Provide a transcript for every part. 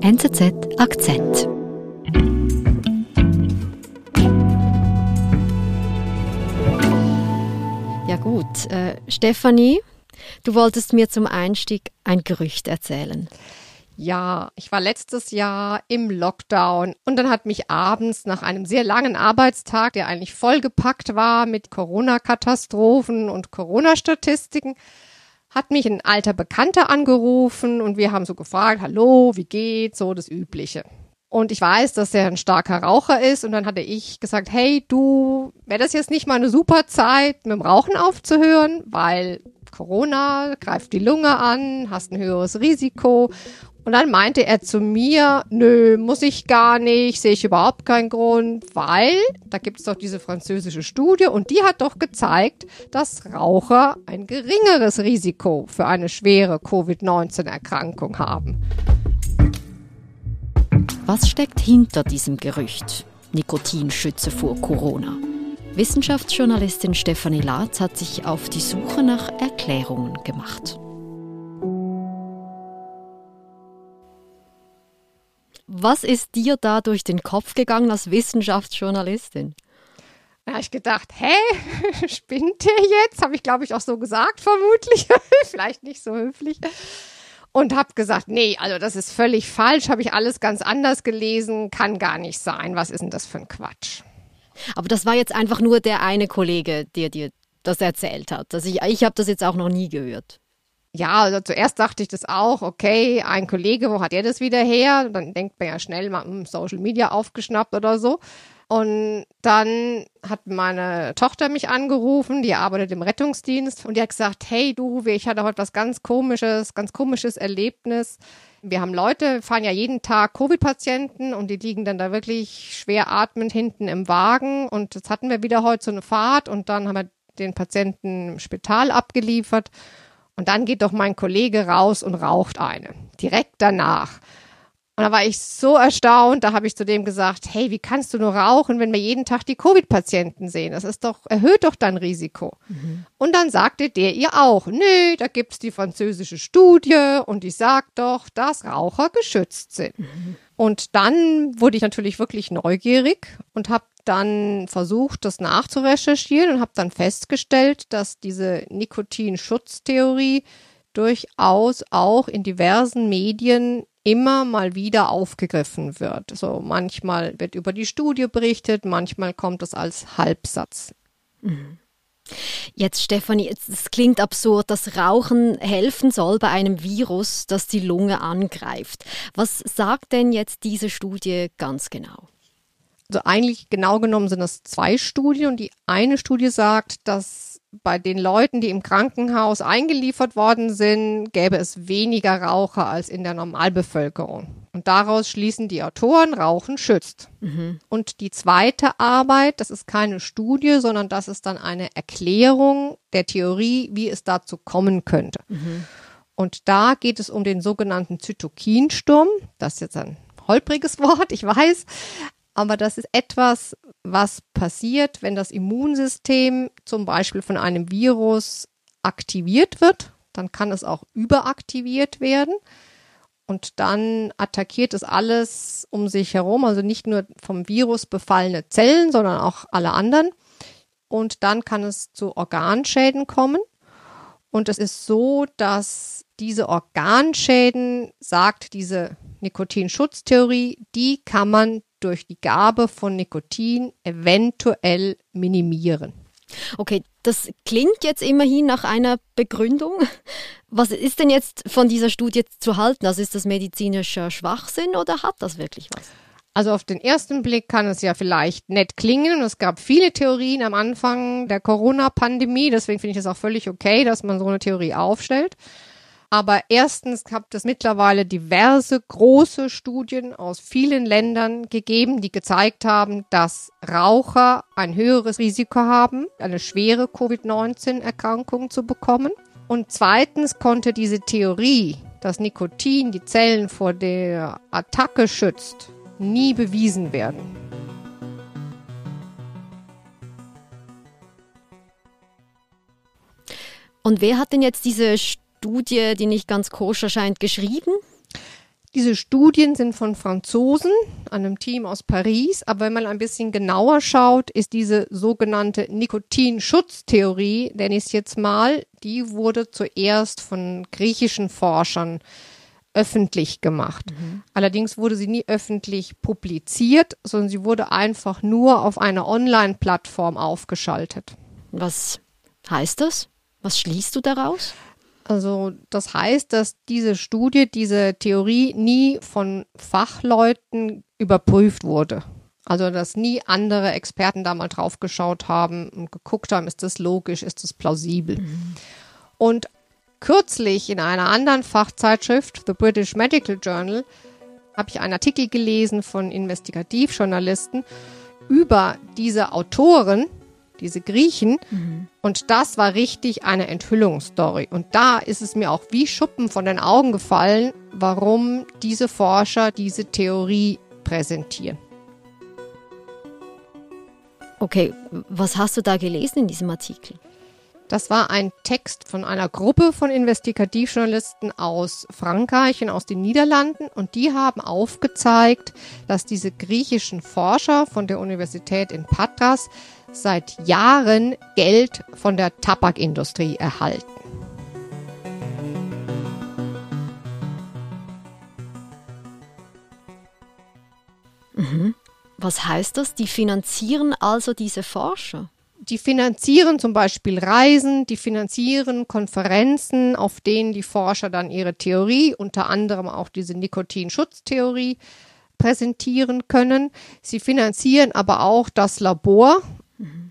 NZZ Akzent. Ja gut, äh, Stefanie, du wolltest mir zum Einstieg ein Gerücht erzählen. Ja, ich war letztes Jahr im Lockdown und dann hat mich abends nach einem sehr langen Arbeitstag, der eigentlich vollgepackt war mit Corona-Katastrophen und Corona-Statistiken, hat mich ein alter Bekannter angerufen und wir haben so gefragt, hallo, wie geht's, so das Übliche. Und ich weiß, dass er ein starker Raucher ist und dann hatte ich gesagt, hey, du, wäre das jetzt nicht mal eine super Zeit, mit dem Rauchen aufzuhören, weil Corona greift die Lunge an, hast ein höheres Risiko und dann meinte er zu mir, nö, muss ich gar nicht, sehe ich überhaupt keinen Grund, weil da gibt es doch diese französische Studie und die hat doch gezeigt, dass Raucher ein geringeres Risiko für eine schwere Covid-19-Erkrankung haben. Was steckt hinter diesem Gerücht? Nikotin schütze vor Corona. Wissenschaftsjournalistin Stefanie Latz hat sich auf die Suche nach Erklärungen gemacht. Was ist dir da durch den Kopf gegangen als Wissenschaftsjournalistin? Da habe ich gedacht, hä, spinnt der jetzt? Habe ich, glaube ich, auch so gesagt, vermutlich. Vielleicht nicht so höflich. Und habe gesagt, nee, also das ist völlig falsch, habe ich alles ganz anders gelesen, kann gar nicht sein. Was ist denn das für ein Quatsch? Aber das war jetzt einfach nur der eine Kollege, der dir das erzählt hat. Also ich, ich habe das jetzt auch noch nie gehört. Ja, also zuerst dachte ich das auch, okay, ein Kollege, wo hat er das wieder her? Dann denkt man ja schnell mal, hm, Social Media aufgeschnappt oder so. Und dann hat meine Tochter mich angerufen, die arbeitet im Rettungsdienst und die hat gesagt, hey du, ich hatte heute was ganz komisches, ganz komisches Erlebnis. Wir haben Leute, fahren ja jeden Tag Covid-Patienten und die liegen dann da wirklich schwer atmend hinten im Wagen und jetzt hatten wir wieder heute so eine Fahrt und dann haben wir den Patienten im Spital abgeliefert und dann geht doch mein Kollege raus und raucht eine. Direkt danach. Und da war ich so erstaunt, da habe ich zu dem gesagt, hey, wie kannst du nur rauchen, wenn wir jeden Tag die Covid-Patienten sehen? Das ist doch, erhöht doch dein Risiko. Mhm. Und dann sagte der ihr auch, nö, da gibt's die französische Studie und die sagt doch, dass Raucher geschützt sind. Mhm. Und dann wurde ich natürlich wirklich neugierig und habe dann versucht, das nachzurecherchieren und habe dann festgestellt, dass diese Nikotinschutztheorie durchaus auch in diversen Medien immer mal wieder aufgegriffen wird. So manchmal wird über die Studie berichtet, manchmal kommt es als Halbsatz. Mhm. Jetzt, Stefanie, es klingt absurd, dass Rauchen helfen soll bei einem Virus, das die Lunge angreift. Was sagt denn jetzt diese Studie ganz genau? Also eigentlich genau genommen sind das zwei Studien die eine Studie sagt, dass bei den Leuten, die im Krankenhaus eingeliefert worden sind, gäbe es weniger Raucher als in der Normalbevölkerung. Und daraus schließen die Autoren, Rauchen schützt. Mhm. Und die zweite Arbeit, das ist keine Studie, sondern das ist dann eine Erklärung der Theorie, wie es dazu kommen könnte. Mhm. Und da geht es um den sogenannten Zytokinsturm. Das ist jetzt ein holpriges Wort, ich weiß aber das ist etwas, was passiert, wenn das Immunsystem zum Beispiel von einem Virus aktiviert wird. Dann kann es auch überaktiviert werden. Und dann attackiert es alles um sich herum, also nicht nur vom Virus befallene Zellen, sondern auch alle anderen. Und dann kann es zu Organschäden kommen. Und es ist so, dass diese Organschäden, sagt diese Nikotinschutztheorie, die kann man durch die Gabe von Nikotin eventuell minimieren. Okay, das klingt jetzt immerhin nach einer Begründung. Was ist denn jetzt von dieser Studie zu halten? Also ist das medizinischer Schwachsinn oder hat das wirklich was? Also auf den ersten Blick kann es ja vielleicht nett klingen. Es gab viele Theorien am Anfang der Corona-Pandemie. Deswegen finde ich es auch völlig okay, dass man so eine Theorie aufstellt. Aber erstens hat es mittlerweile diverse große Studien aus vielen Ländern gegeben, die gezeigt haben, dass Raucher ein höheres Risiko haben, eine schwere Covid-19-Erkrankung zu bekommen. Und zweitens konnte diese Theorie, dass Nikotin die Zellen vor der Attacke schützt, nie bewiesen werden. Und wer hat denn jetzt diese Studie, die nicht ganz koscher scheint, geschrieben? Diese Studien sind von Franzosen, einem Team aus Paris, aber wenn man ein bisschen genauer schaut, ist diese sogenannte Nikotinschutztheorie, nenne ich es jetzt mal, die wurde zuerst von griechischen Forschern öffentlich gemacht. Mhm. Allerdings wurde sie nie öffentlich publiziert, sondern sie wurde einfach nur auf einer Online-Plattform aufgeschaltet. Was heißt das? Was schließt du daraus? Also das heißt, dass diese Studie, diese Theorie nie von Fachleuten überprüft wurde. Also dass nie andere Experten da mal drauf geschaut haben und geguckt haben, ist das logisch, ist das plausibel. Mhm. Und kürzlich in einer anderen Fachzeitschrift, The British Medical Journal, habe ich einen Artikel gelesen von Investigativjournalisten über diese Autoren, diese Griechen. Mhm. Und das war richtig eine Enthüllungsstory. Und da ist es mir auch wie Schuppen von den Augen gefallen, warum diese Forscher diese Theorie präsentieren. Okay, was hast du da gelesen in diesem Artikel? Das war ein Text von einer Gruppe von Investigativjournalisten aus Frankreich und aus den Niederlanden und die haben aufgezeigt, dass diese griechischen Forscher von der Universität in Patras seit Jahren Geld von der Tabakindustrie erhalten. Mhm. Was heißt das? Die finanzieren also diese Forscher? Die finanzieren zum Beispiel Reisen, die finanzieren Konferenzen, auf denen die Forscher dann ihre Theorie, unter anderem auch diese Nikotinschutztheorie, präsentieren können. Sie finanzieren aber auch das Labor,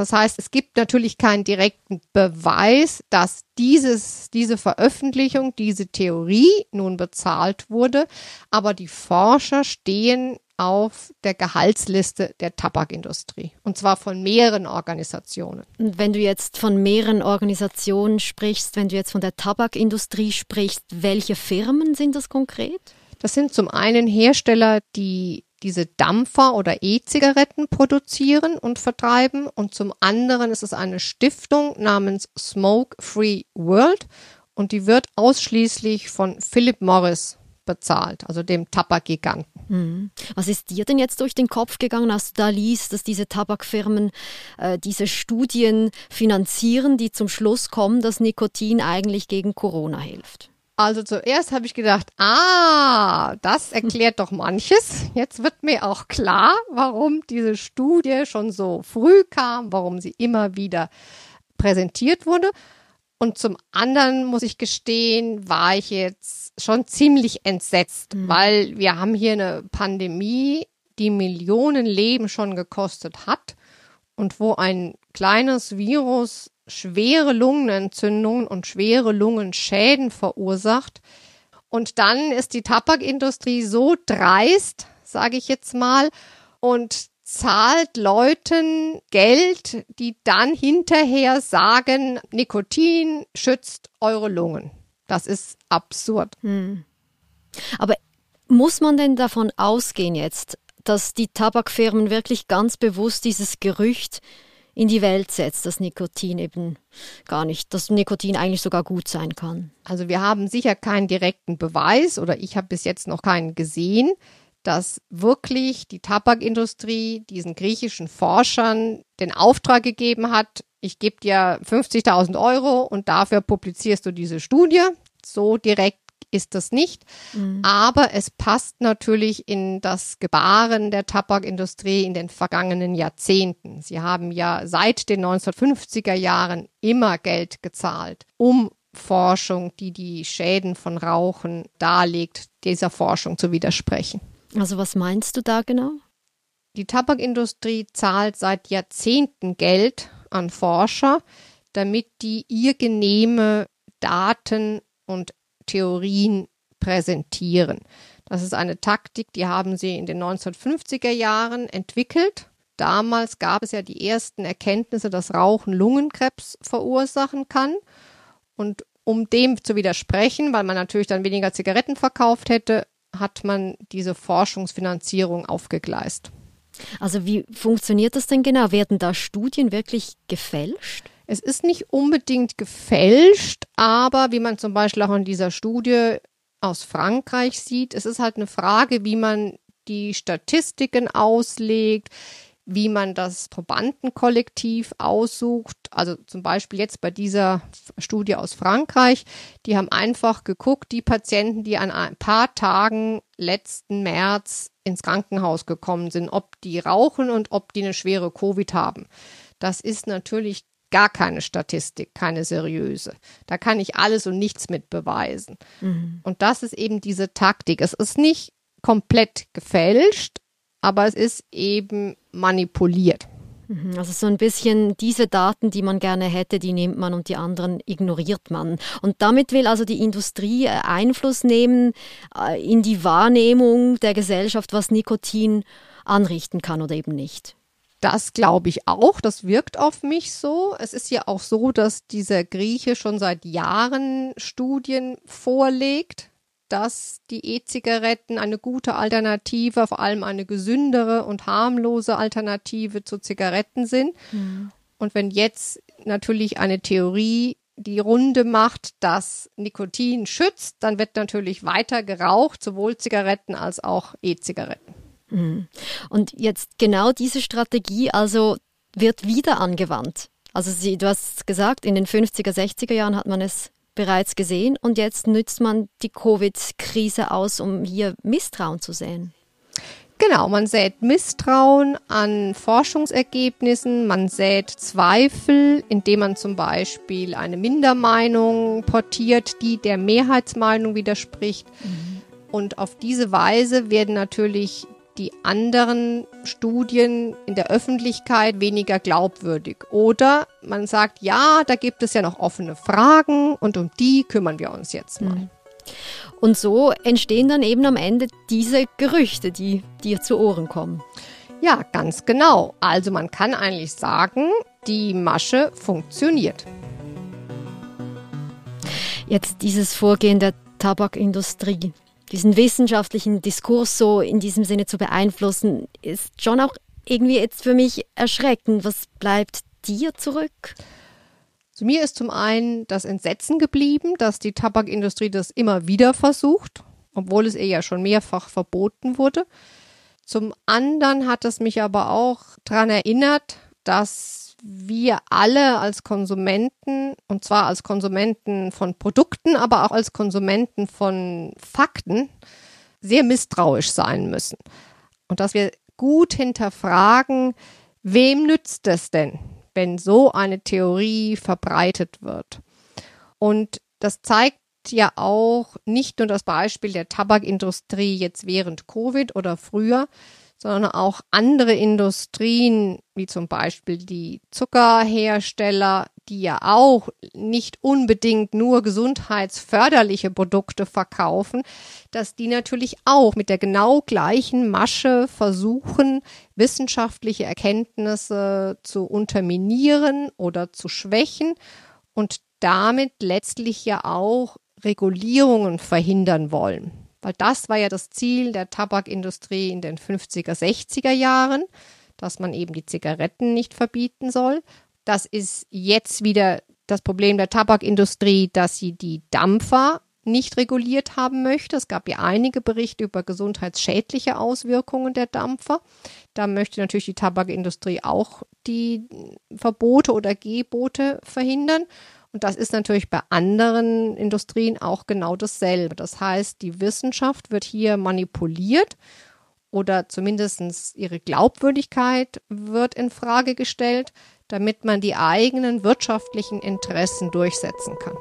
das heißt, es gibt natürlich keinen direkten Beweis, dass dieses, diese Veröffentlichung, diese Theorie nun bezahlt wurde, aber die Forscher stehen auf der Gehaltsliste der Tabakindustrie. Und zwar von mehreren Organisationen. Und wenn du jetzt von mehreren Organisationen sprichst, wenn du jetzt von der Tabakindustrie sprichst, welche Firmen sind das konkret? Das sind zum einen Hersteller, die diese Dampfer oder E-Zigaretten produzieren und vertreiben und zum anderen ist es eine Stiftung namens Smoke Free World und die wird ausschließlich von Philip Morris bezahlt, also dem Tabakgiganten. Mhm. Was ist dir denn jetzt durch den Kopf gegangen, als du da liest, dass diese Tabakfirmen äh, diese Studien finanzieren, die zum Schluss kommen, dass Nikotin eigentlich gegen Corona hilft? Also zuerst habe ich gedacht, ah, das erklärt doch manches. Jetzt wird mir auch klar, warum diese Studie schon so früh kam, warum sie immer wieder präsentiert wurde. Und zum anderen muss ich gestehen, war ich jetzt schon ziemlich entsetzt, mhm. weil wir haben hier eine Pandemie, die Millionen Leben schon gekostet hat und wo ein kleines Virus schwere Lungenentzündungen und schwere Lungenschäden verursacht. Und dann ist die Tabakindustrie so dreist, sage ich jetzt mal, und zahlt Leuten Geld, die dann hinterher sagen, Nikotin schützt eure Lungen. Das ist absurd. Hm. Aber muss man denn davon ausgehen jetzt, dass die Tabakfirmen wirklich ganz bewusst dieses Gerücht in die Welt setzt, dass Nikotin eben gar nicht, dass Nikotin eigentlich sogar gut sein kann. Also wir haben sicher keinen direkten Beweis oder ich habe bis jetzt noch keinen gesehen, dass wirklich die Tabakindustrie diesen griechischen Forschern den Auftrag gegeben hat, ich gebe dir 50.000 Euro und dafür publizierst du diese Studie. So direkt ist das nicht. Mhm. Aber es passt natürlich in das Gebaren der Tabakindustrie in den vergangenen Jahrzehnten. Sie haben ja seit den 1950er Jahren immer Geld gezahlt, um Forschung, die die Schäden von Rauchen darlegt, dieser Forschung zu widersprechen. Also was meinst du da genau? Die Tabakindustrie zahlt seit Jahrzehnten Geld an Forscher, damit die ihr genehme Daten und Theorien präsentieren. Das ist eine Taktik, die haben sie in den 1950er Jahren entwickelt. Damals gab es ja die ersten Erkenntnisse, dass Rauchen Lungenkrebs verursachen kann. Und um dem zu widersprechen, weil man natürlich dann weniger Zigaretten verkauft hätte, hat man diese Forschungsfinanzierung aufgegleist. Also wie funktioniert das denn genau? Werden da Studien wirklich gefälscht? Es ist nicht unbedingt gefälscht, aber wie man zum Beispiel auch in dieser Studie aus Frankreich sieht. Es ist halt eine Frage, wie man die Statistiken auslegt, wie man das Probandenkollektiv aussucht. Also zum Beispiel jetzt bei dieser Studie aus Frankreich, die haben einfach geguckt, die Patienten, die an ein paar Tagen letzten März ins Krankenhaus gekommen sind, ob die rauchen und ob die eine schwere Covid haben. Das ist natürlich gar keine Statistik, keine seriöse. Da kann ich alles und nichts mit beweisen. Mhm. Und das ist eben diese Taktik. Es ist nicht komplett gefälscht, aber es ist eben manipuliert. Mhm, also so ein bisschen diese Daten, die man gerne hätte, die nimmt man und die anderen ignoriert man. Und damit will also die Industrie äh, Einfluss nehmen äh, in die Wahrnehmung der Gesellschaft, was Nikotin anrichten kann oder eben nicht. Das glaube ich auch. Das wirkt auf mich so. Es ist ja auch so, dass dieser Grieche schon seit Jahren Studien vorlegt dass die E-Zigaretten eine gute Alternative, vor allem eine gesündere und harmlose Alternative zu Zigaretten sind. Mhm. Und wenn jetzt natürlich eine Theorie die Runde macht, dass Nikotin schützt, dann wird natürlich weiter geraucht, sowohl Zigaretten als auch E-Zigaretten. Mhm. Und jetzt genau diese Strategie also wird wieder angewandt. Also Sie, du hast gesagt, in den 50er, 60er Jahren hat man es bereits gesehen und jetzt nützt man die Covid-Krise aus, um hier Misstrauen zu sehen. Genau, man sät Misstrauen an Forschungsergebnissen, man sät Zweifel, indem man zum Beispiel eine Mindermeinung portiert, die der Mehrheitsmeinung widerspricht. Mhm. Und auf diese Weise werden natürlich die anderen Studien in der Öffentlichkeit weniger glaubwürdig. Oder man sagt, ja, da gibt es ja noch offene Fragen und um die kümmern wir uns jetzt mal. Mhm. Und so entstehen dann eben am Ende diese Gerüchte, die dir zu Ohren kommen. Ja, ganz genau. Also man kann eigentlich sagen, die Masche funktioniert. Jetzt dieses Vorgehen der Tabakindustrie diesen wissenschaftlichen Diskurs so in diesem Sinne zu beeinflussen, ist schon auch irgendwie jetzt für mich erschreckend. Was bleibt dir zurück? Zu mir ist zum einen das Entsetzen geblieben, dass die Tabakindustrie das immer wieder versucht, obwohl es ihr ja schon mehrfach verboten wurde. Zum anderen hat es mich aber auch daran erinnert, dass wir alle als Konsumenten, und zwar als Konsumenten von Produkten, aber auch als Konsumenten von Fakten, sehr misstrauisch sein müssen. Und dass wir gut hinterfragen, wem nützt es denn, wenn so eine Theorie verbreitet wird? Und das zeigt ja auch nicht nur das Beispiel der Tabakindustrie jetzt während Covid oder früher, sondern auch andere Industrien, wie zum Beispiel die Zuckerhersteller, die ja auch nicht unbedingt nur gesundheitsförderliche Produkte verkaufen, dass die natürlich auch mit der genau gleichen Masche versuchen, wissenschaftliche Erkenntnisse zu unterminieren oder zu schwächen und damit letztlich ja auch Regulierungen verhindern wollen. Weil das war ja das Ziel der Tabakindustrie in den 50er, 60er Jahren, dass man eben die Zigaretten nicht verbieten soll. Das ist jetzt wieder das Problem der Tabakindustrie, dass sie die Dampfer nicht reguliert haben möchte. Es gab ja einige Berichte über gesundheitsschädliche Auswirkungen der Dampfer. Da möchte natürlich die Tabakindustrie auch die Verbote oder Gebote verhindern. Und das ist natürlich bei anderen Industrien auch genau dasselbe. Das heißt, die Wissenschaft wird hier manipuliert oder zumindest ihre Glaubwürdigkeit wird in Frage gestellt, damit man die eigenen wirtschaftlichen Interessen durchsetzen kann.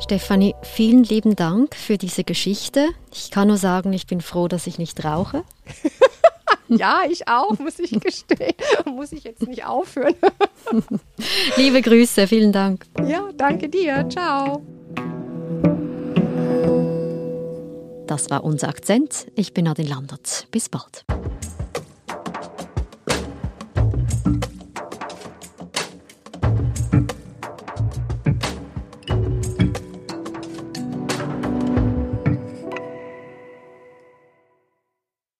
Stefanie, vielen lieben Dank für diese Geschichte. Ich kann nur sagen, ich bin froh, dass ich nicht rauche. Ja, ich auch, muss ich gestehen. Muss ich jetzt nicht aufhören. Liebe Grüße, vielen Dank. Ja, danke dir. Ciao. Das war unser Akzent. Ich bin Nadine Landert. Bis bald.